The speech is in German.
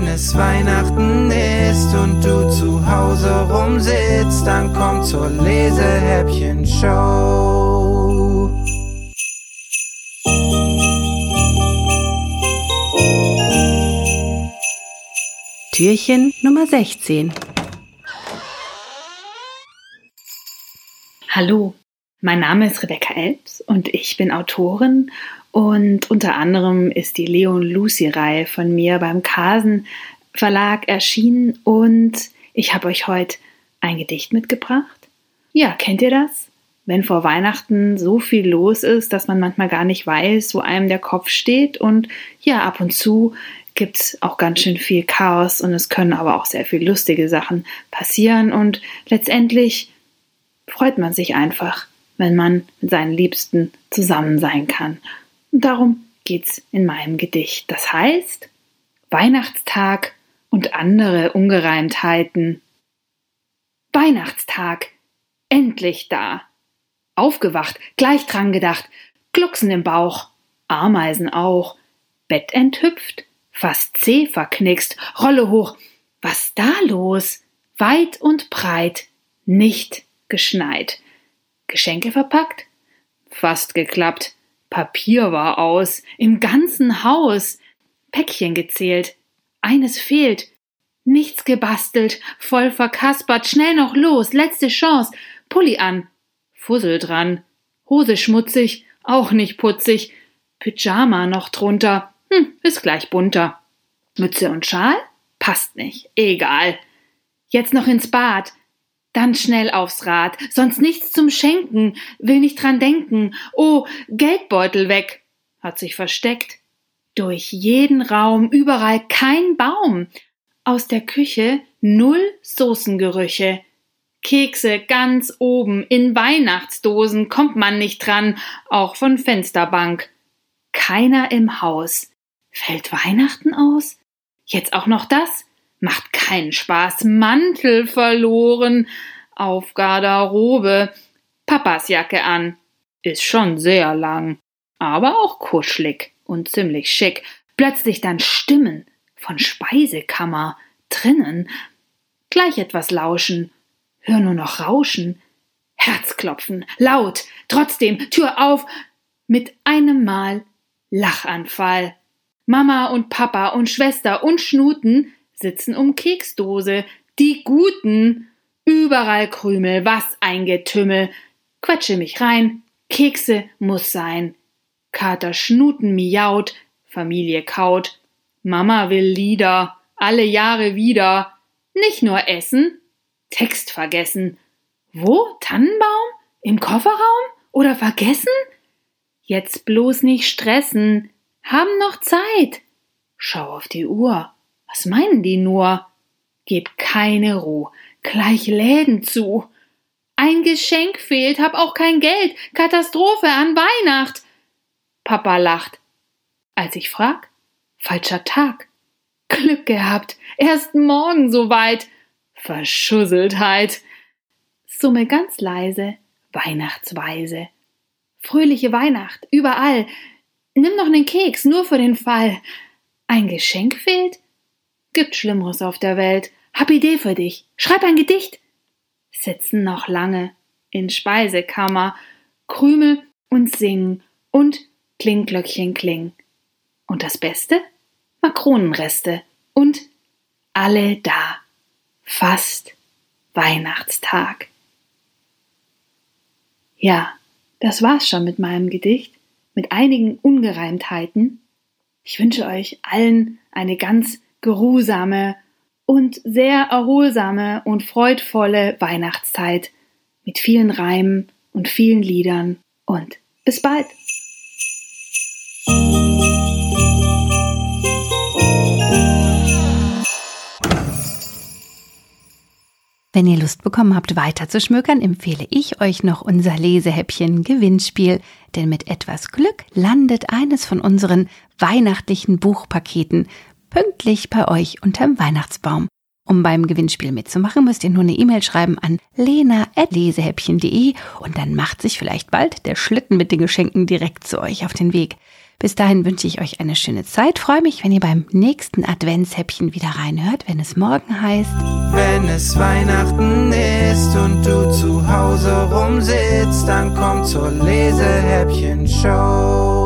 wenn es Weihnachten ist und du zu Hause rumsitzt, dann komm zur Lesehäppchen-Show. Türchen Nummer 16. Hallo, mein Name ist Rebecca Elbs und ich bin Autorin und unter anderem ist die Leon Lucy Reihe von mir beim Kasen Verlag erschienen und ich habe euch heute ein Gedicht mitgebracht. Ja, kennt ihr das? Wenn vor Weihnachten so viel los ist, dass man manchmal gar nicht weiß, wo einem der Kopf steht und ja, ab und zu gibt es auch ganz schön viel Chaos und es können aber auch sehr viel lustige Sachen passieren und letztendlich freut man sich einfach, wenn man mit seinen Liebsten zusammen sein kann. Und darum geht's in meinem Gedicht. Das heißt, Weihnachtstag und andere Ungereimtheiten. Weihnachtstag, endlich da. Aufgewacht, gleich dran gedacht, Glucksen im Bauch, Ameisen auch, Bett enthüpft, fast zeh verknickst, Rolle hoch, was da los? Weit und breit, nicht geschneit. Geschenke verpackt? Fast geklappt. Papier war aus, im ganzen Haus. Päckchen gezählt. Eines fehlt. Nichts gebastelt, voll verkaspert, schnell noch los, letzte Chance. Pulli an. Fussel dran. Hose schmutzig, auch nicht putzig. Pyjama noch drunter. Hm, ist gleich bunter. Mütze und Schal? Passt nicht. Egal. Jetzt noch ins Bad. Dann schnell aufs Rad, sonst nichts zum Schenken, will nicht dran denken. Oh, Geldbeutel weg, hat sich versteckt. Durch jeden Raum, überall kein Baum. Aus der Küche null Soßengerüche. Kekse ganz oben, in Weihnachtsdosen kommt man nicht dran, auch von Fensterbank. Keiner im Haus. Fällt Weihnachten aus? Jetzt auch noch das? Macht keinen Spaß. Mantel verloren. Auf Garderobe. Papas Jacke an. Ist schon sehr lang. Aber auch kuschelig und ziemlich schick. Plötzlich dann Stimmen von Speisekammer drinnen. Gleich etwas lauschen. Hör nur noch Rauschen. Herzklopfen. Laut. Trotzdem. Tür auf. Mit einem Mal Lachanfall. Mama und Papa und Schwester und Schnuten sitzen um Keksdose, die Guten. Überall Krümel, was ein Getümmel. Quatsche mich rein, Kekse muss sein. Kater Schnuten miaut, Familie kaut. Mama will Lieder, alle Jahre wieder. Nicht nur essen, Text vergessen. Wo? Tannenbaum? Im Kofferraum? Oder vergessen? Jetzt bloß nicht stressen. Haben noch Zeit. Schau auf die Uhr. Was meinen die nur? Gebt keine Ruhe, gleich Läden zu. Ein Geschenk fehlt, hab auch kein Geld. Katastrophe an Weihnacht. Papa lacht. Als ich frag, falscher Tag. Glück gehabt, erst morgen soweit. Verschusseltheit. Summe ganz leise, Weihnachtsweise. Fröhliche Weihnacht, überall. Nimm noch nen Keks, nur für den Fall. Ein Geschenk fehlt? Gibt Schlimmeres auf der Welt. Hab Idee für dich. Schreib ein Gedicht. Sitzen noch lange in Speisekammer, Krümel und singen und Klingglöckchen kling. Und das Beste? Makronenreste und alle da. Fast Weihnachtstag. Ja, das war's schon mit meinem Gedicht, mit einigen Ungereimtheiten. Ich wünsche euch allen eine ganz geruhsame und sehr erholsame und freudvolle Weihnachtszeit mit vielen Reimen und vielen Liedern. Und bis bald. Wenn ihr Lust bekommen habt, weiter zu schmökern, empfehle ich euch noch unser Lesehäppchen Gewinnspiel, denn mit etwas Glück landet eines von unseren weihnachtlichen Buchpaketen pünktlich bei euch unterm Weihnachtsbaum. Um beim Gewinnspiel mitzumachen, müsst ihr nur eine E-Mail schreiben an lena.lesehäppchen.de und dann macht sich vielleicht bald der Schlitten mit den Geschenken direkt zu euch auf den Weg. Bis dahin wünsche ich euch eine schöne Zeit. Freue mich, wenn ihr beim nächsten Adventshäppchen wieder reinhört, wenn es morgen heißt. Wenn es Weihnachten ist und du zu Hause rumsitzt, dann komm zur Lesehäppchen-Show.